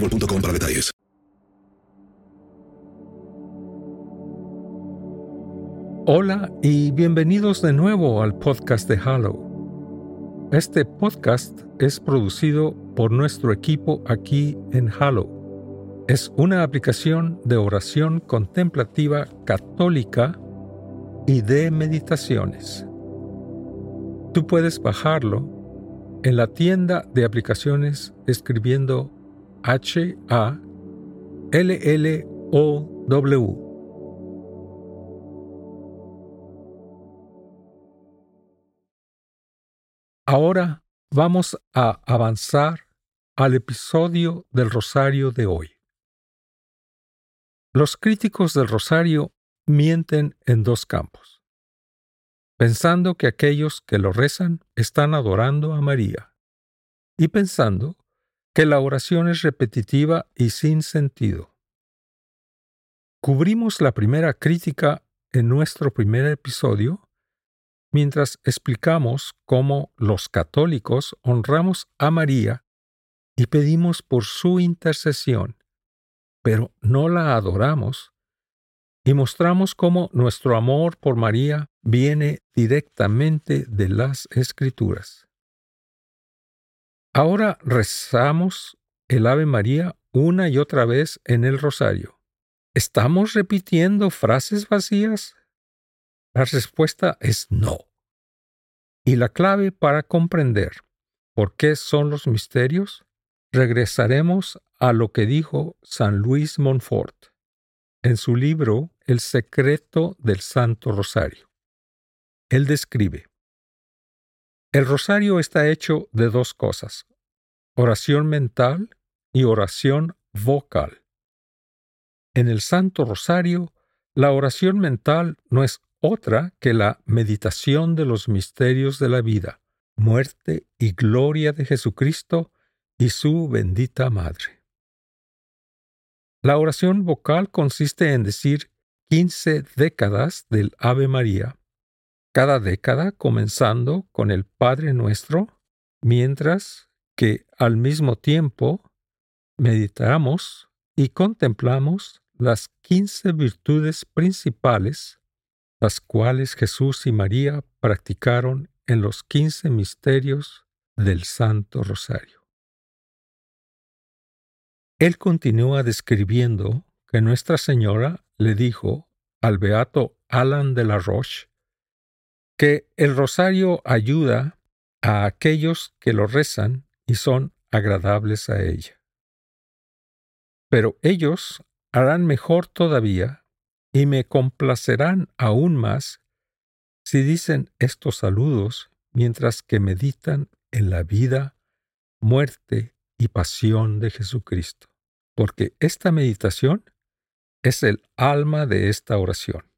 para detalles. Hola y bienvenidos de nuevo al podcast de Hallow. Este podcast es producido por nuestro equipo aquí en Hallow. Es una aplicación de oración contemplativa católica y de meditaciones. Tú puedes bajarlo en la tienda de aplicaciones escribiendo H A L L O W. Ahora vamos a avanzar al episodio del Rosario de hoy. Los críticos del Rosario mienten en dos campos, pensando que aquellos que lo rezan están adorando a María y pensando que la oración es repetitiva y sin sentido. Cubrimos la primera crítica en nuestro primer episodio mientras explicamos cómo los católicos honramos a María y pedimos por su intercesión, pero no la adoramos, y mostramos cómo nuestro amor por María viene directamente de las Escrituras. Ahora rezamos el Ave María una y otra vez en el rosario. ¿Estamos repitiendo frases vacías? La respuesta es no. Y la clave para comprender por qué son los misterios, regresaremos a lo que dijo San Luis Montfort en su libro El secreto del Santo Rosario. Él describe, el rosario está hecho de dos cosas, oración mental y oración vocal. En el Santo Rosario, la oración mental no es otra que la meditación de los misterios de la vida, muerte y gloria de Jesucristo y su bendita Madre. La oración vocal consiste en decir quince décadas del Ave María, cada década comenzando con el Padre Nuestro, mientras que al mismo tiempo meditamos y contemplamos las quince virtudes principales las cuales Jesús y María practicaron en los quince misterios del Santo Rosario. Él continúa describiendo que Nuestra Señora le dijo al beato Alan de la Roche que el rosario ayuda a aquellos que lo rezan y son agradables a ella. Pero ellos harán mejor todavía y me complacerán aún más si dicen estos saludos mientras que meditan en la vida, muerte y pasión de Jesucristo, porque esta meditación es el alma de esta oración.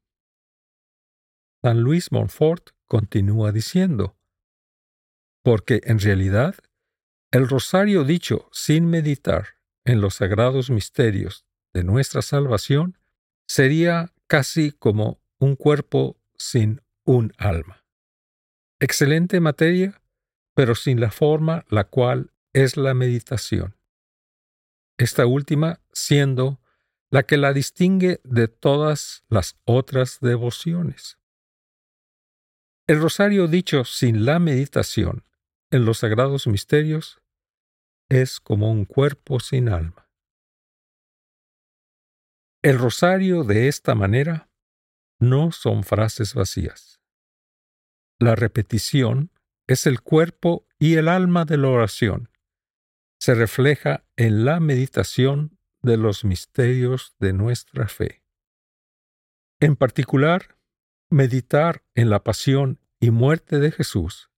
San Luis Montfort continúa diciendo, porque en realidad el rosario dicho sin meditar en los sagrados misterios de nuestra salvación sería casi como un cuerpo sin un alma. Excelente materia, pero sin la forma la cual es la meditación. Esta última siendo la que la distingue de todas las otras devociones. El rosario dicho sin la meditación en los sagrados misterios es como un cuerpo sin alma. El rosario de esta manera no son frases vacías. La repetición es el cuerpo y el alma de la oración. Se refleja en la meditación de los misterios de nuestra fe. En particular, meditar en la pasión y muerte de Jesús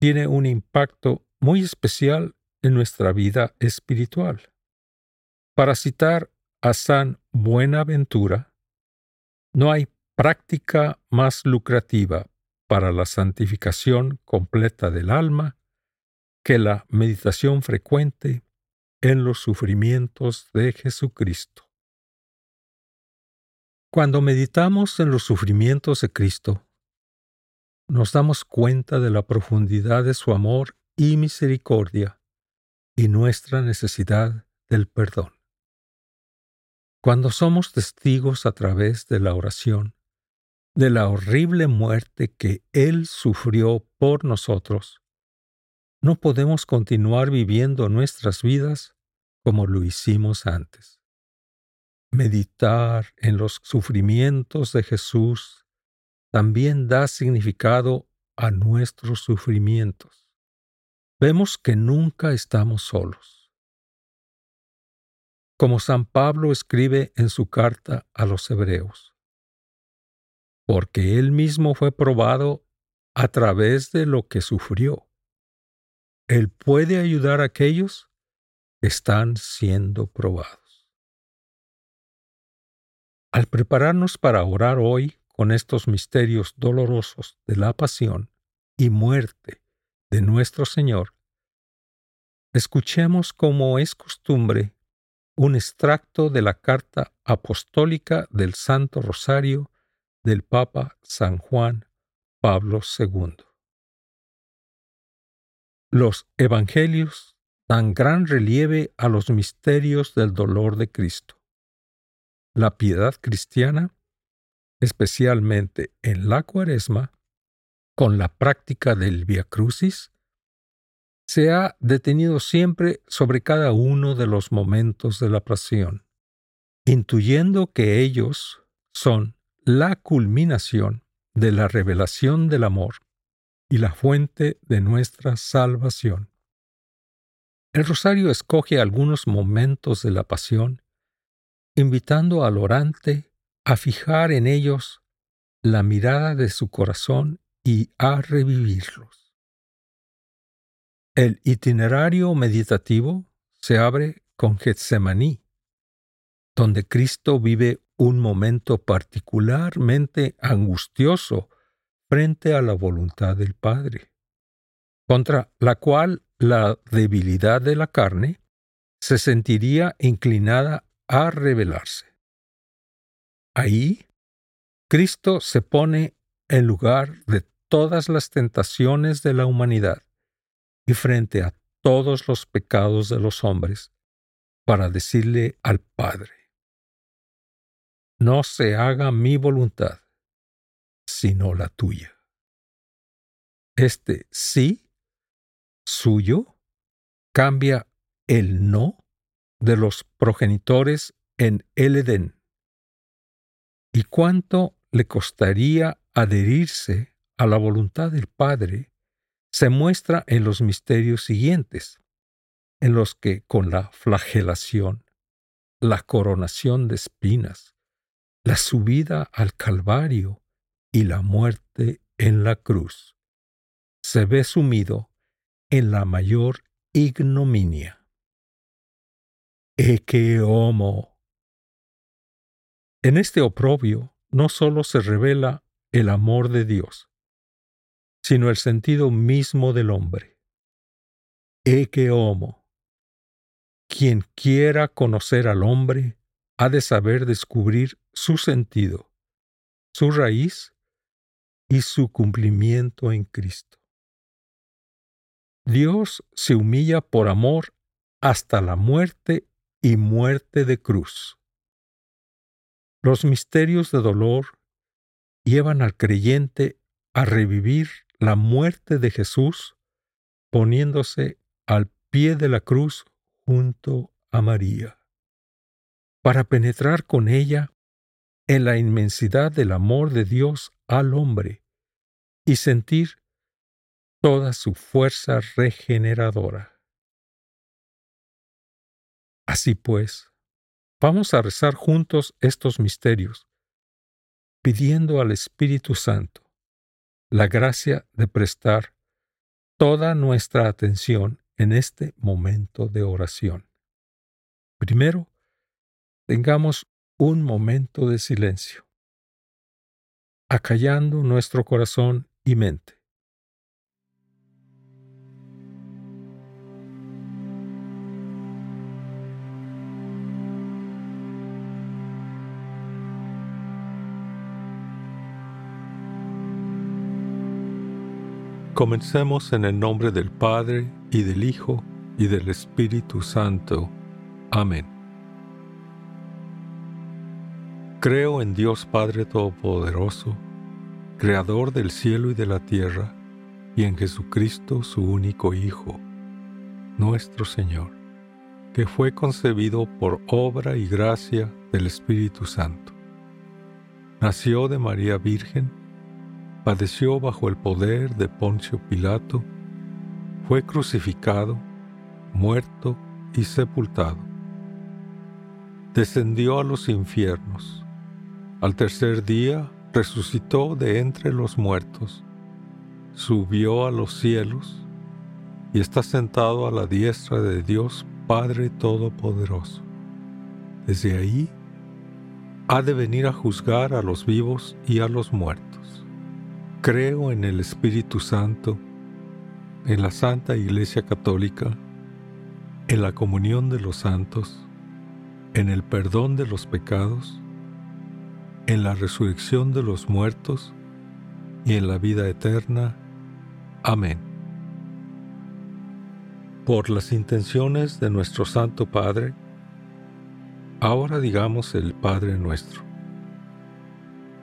tiene un impacto muy especial en nuestra vida espiritual. Para citar a San Buenaventura, no hay práctica más lucrativa para la santificación completa del alma que la meditación frecuente en los sufrimientos de Jesucristo. Cuando meditamos en los sufrimientos de Cristo, nos damos cuenta de la profundidad de su amor y misericordia y nuestra necesidad del perdón. Cuando somos testigos a través de la oración de la horrible muerte que Él sufrió por nosotros, no podemos continuar viviendo nuestras vidas como lo hicimos antes. Meditar en los sufrimientos de Jesús también da significado a nuestros sufrimientos. Vemos que nunca estamos solos. Como San Pablo escribe en su carta a los hebreos, porque él mismo fue probado a través de lo que sufrió. Él puede ayudar a aquellos que están siendo probados. Al prepararnos para orar hoy con estos misterios dolorosos de la pasión y muerte de nuestro Señor, escuchemos como es costumbre un extracto de la carta apostólica del Santo Rosario del Papa San Juan Pablo II. Los Evangelios dan gran relieve a los misterios del dolor de Cristo. La piedad cristiana especialmente en la cuaresma, con la práctica del Via Crucis, se ha detenido siempre sobre cada uno de los momentos de la pasión, intuyendo que ellos son la culminación de la revelación del amor y la fuente de nuestra salvación. El rosario escoge algunos momentos de la pasión, invitando al orante a fijar en ellos la mirada de su corazón y a revivirlos. El itinerario meditativo se abre con Getsemaní, donde Cristo vive un momento particularmente angustioso frente a la voluntad del Padre, contra la cual la debilidad de la carne se sentiría inclinada a rebelarse. Ahí, Cristo se pone en lugar de todas las tentaciones de la humanidad y frente a todos los pecados de los hombres para decirle al Padre, no se haga mi voluntad, sino la tuya. Este sí suyo cambia el no de los progenitores en el Edén y cuánto le costaría adherirse a la voluntad del Padre se muestra en los misterios siguientes, en los que con la flagelación, la coronación de espinas, la subida al Calvario y la muerte en la cruz. Se ve sumido en la mayor ignominia. Eke homo. En este oprobio no sólo se revela el amor de Dios, sino el sentido mismo del hombre. Eke homo. Quien quiera conocer al hombre ha de saber descubrir su sentido, su raíz y su cumplimiento en Cristo. Dios se humilla por amor hasta la muerte y muerte de cruz. Los misterios de dolor llevan al creyente a revivir la muerte de Jesús poniéndose al pie de la cruz junto a María, para penetrar con ella en la inmensidad del amor de Dios al hombre y sentir toda su fuerza regeneradora. Así pues, vamos a rezar juntos estos misterios, pidiendo al Espíritu Santo la gracia de prestar toda nuestra atención en este momento de oración. Primero, tengamos un momento de silencio, acallando nuestro corazón y mente. Comencemos en el nombre del Padre, y del Hijo, y del Espíritu Santo. Amén. Creo en Dios Padre Todopoderoso, Creador del cielo y de la tierra, y en Jesucristo su único Hijo, nuestro Señor, que fue concebido por obra y gracia del Espíritu Santo. Nació de María Virgen, padeció bajo el poder de Poncio Pilato, fue crucificado, muerto y sepultado. Descendió a los infiernos. Al tercer día resucitó de entre los muertos, subió a los cielos y está sentado a la diestra de Dios Padre Todopoderoso. Desde ahí ha de venir a juzgar a los vivos y a los muertos. Creo en el Espíritu Santo, en la Santa Iglesia Católica, en la comunión de los santos, en el perdón de los pecados, en la resurrección de los muertos y en la vida eterna. Amén. Por las intenciones de nuestro Santo Padre, ahora digamos el Padre nuestro.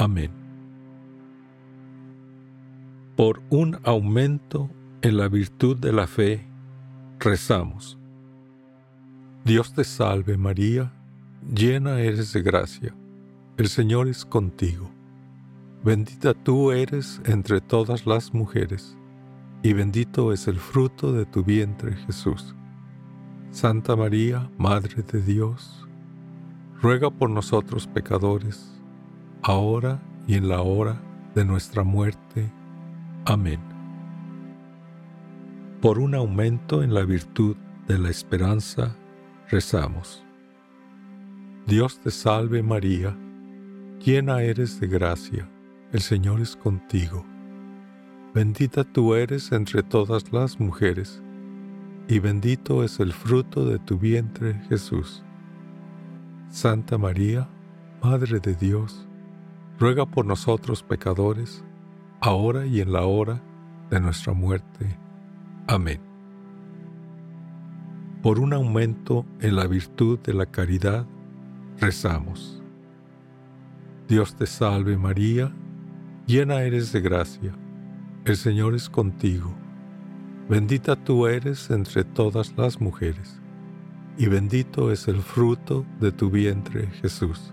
Amén. Por un aumento en la virtud de la fe, rezamos. Dios te salve María, llena eres de gracia, el Señor es contigo. Bendita tú eres entre todas las mujeres, y bendito es el fruto de tu vientre Jesús. Santa María, Madre de Dios, ruega por nosotros pecadores, ahora y en la hora de nuestra muerte. Amén. Por un aumento en la virtud de la esperanza, rezamos. Dios te salve María, llena eres de gracia, el Señor es contigo. Bendita tú eres entre todas las mujeres, y bendito es el fruto de tu vientre Jesús. Santa María, Madre de Dios, ruega por nosotros pecadores, ahora y en la hora de nuestra muerte. Amén. por un aumento en la virtud de la caridad, rezamos. Dios te salve María, llena eres de gracia, el Señor es contigo, bendita tú eres entre todas las mujeres, y bendito es el fruto de tu vientre Jesús.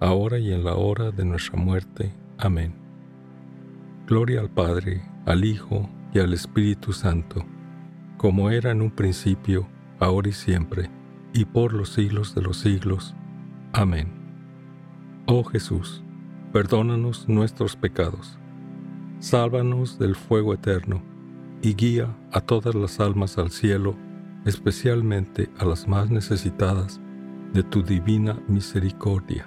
ahora y en la hora de nuestra muerte. Amén. Gloria al Padre, al Hijo, y al Espíritu Santo, como era en un principio, ahora y siempre, y por los siglos de los siglos. Amén. Oh Jesús, perdónanos nuestros pecados, sálvanos del fuego eterno, y guía a todas las almas al cielo, especialmente a las más necesitadas de tu divina misericordia.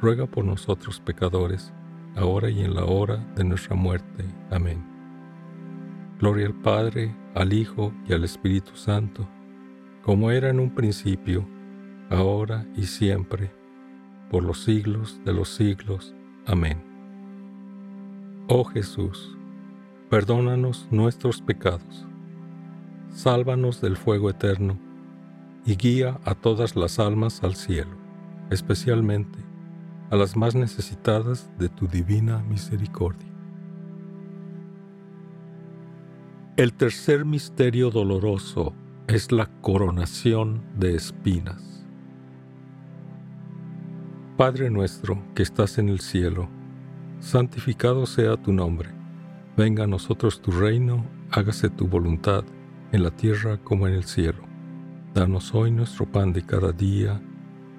ruega por nosotros pecadores, ahora y en la hora de nuestra muerte. Amén. Gloria al Padre, al Hijo y al Espíritu Santo, como era en un principio, ahora y siempre, por los siglos de los siglos. Amén. Oh Jesús, perdónanos nuestros pecados, sálvanos del fuego eterno, y guía a todas las almas al cielo, especialmente a las más necesitadas de tu divina misericordia. El tercer misterio doloroso es la coronación de espinas. Padre nuestro que estás en el cielo, santificado sea tu nombre, Venga a nosotros tu reino, hágase tu voluntad, en la tierra como en el cielo. Danos hoy nuestro pan de cada día,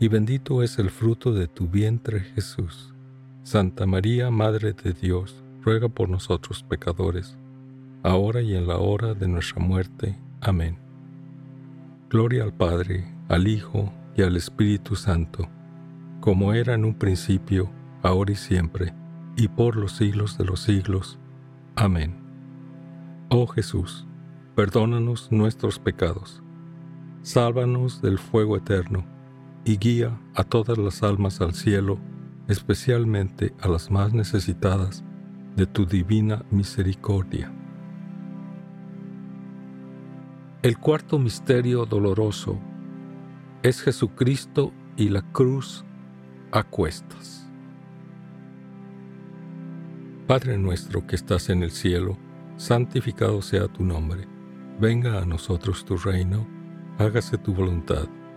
y bendito es el fruto de tu vientre Jesús. Santa María, Madre de Dios, ruega por nosotros pecadores, ahora y en la hora de nuestra muerte. Amén. Gloria al Padre, al Hijo, y al Espíritu Santo, como era en un principio, ahora y siempre, y por los siglos de los siglos. Amén. Oh Jesús, perdónanos nuestros pecados, sálvanos del fuego eterno, y guía a todas las almas al cielo, especialmente a las más necesitadas de tu divina misericordia. El cuarto misterio doloroso es Jesucristo y la cruz a cuestas. Padre nuestro que estás en el cielo, santificado sea tu nombre. Venga a nosotros tu reino, hágase tu voluntad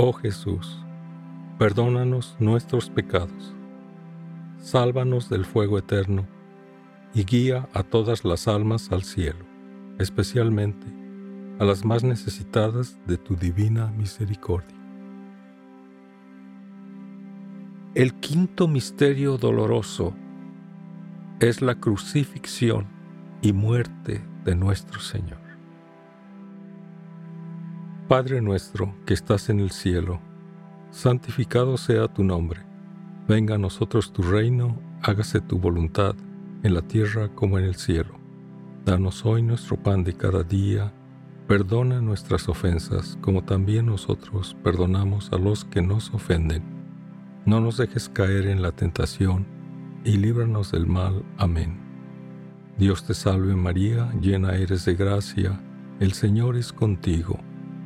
Oh Jesús, perdónanos nuestros pecados, sálvanos del fuego eterno y guía a todas las almas al cielo, especialmente a las más necesitadas de tu divina misericordia. El quinto misterio doloroso es la crucifixión y muerte de nuestro Señor. Padre nuestro que estás en el cielo, santificado sea tu nombre. Venga a nosotros tu reino, hágase tu voluntad, en la tierra como en el cielo. Danos hoy nuestro pan de cada día, perdona nuestras ofensas como también nosotros perdonamos a los que nos ofenden no nos dejes caer en la tentación, y líbranos del mal. Amén. Dios te salve María, llena eres de gracia, el Señor es contigo.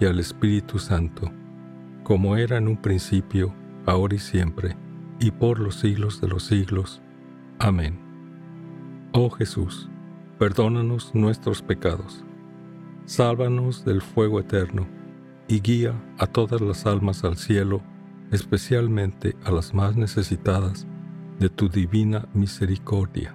y al Espíritu Santo, como era en un principio, ahora y siempre, y por los siglos de los siglos. Amén. Oh Jesús, perdónanos nuestros pecados, sálvanos del fuego eterno, y guía a todas las almas al cielo, especialmente a las más necesitadas de tu divina misericordia.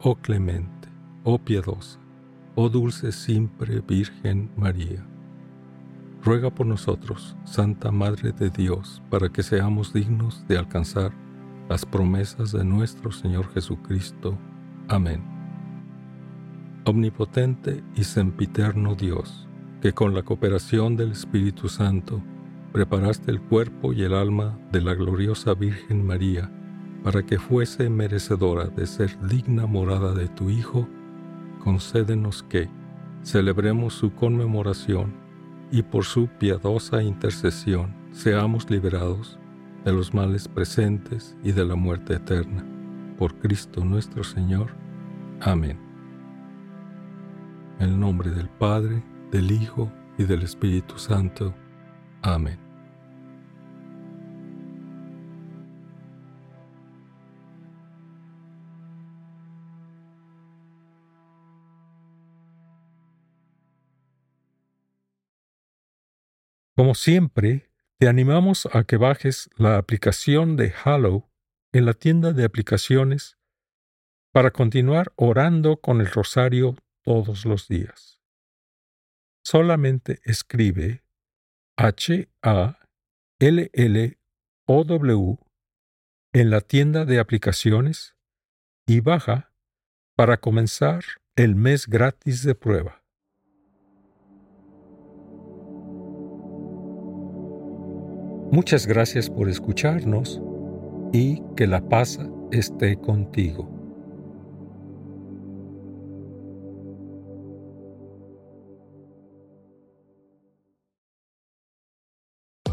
oh clemente, oh piadosa, oh dulce siempre Virgen María. Ruega por nosotros, Santa Madre de Dios, para que seamos dignos de alcanzar las promesas de nuestro Señor Jesucristo. Amén. Omnipotente y sempiterno Dios, que con la cooperación del Espíritu Santo preparaste el cuerpo y el alma de la gloriosa Virgen María, para que fuese merecedora de ser digna morada de tu Hijo, concédenos que celebremos su conmemoración y por su piadosa intercesión seamos liberados de los males presentes y de la muerte eterna. Por Cristo nuestro Señor. Amén. En el nombre del Padre, del Hijo y del Espíritu Santo. Amén. Como siempre, te animamos a que bajes la aplicación de Hallow en la tienda de aplicaciones para continuar orando con el rosario todos los días. Solamente escribe H A L L O W en la tienda de aplicaciones y baja para comenzar el mes gratis de prueba. Muchas gracias por escucharnos y que la paz esté contigo.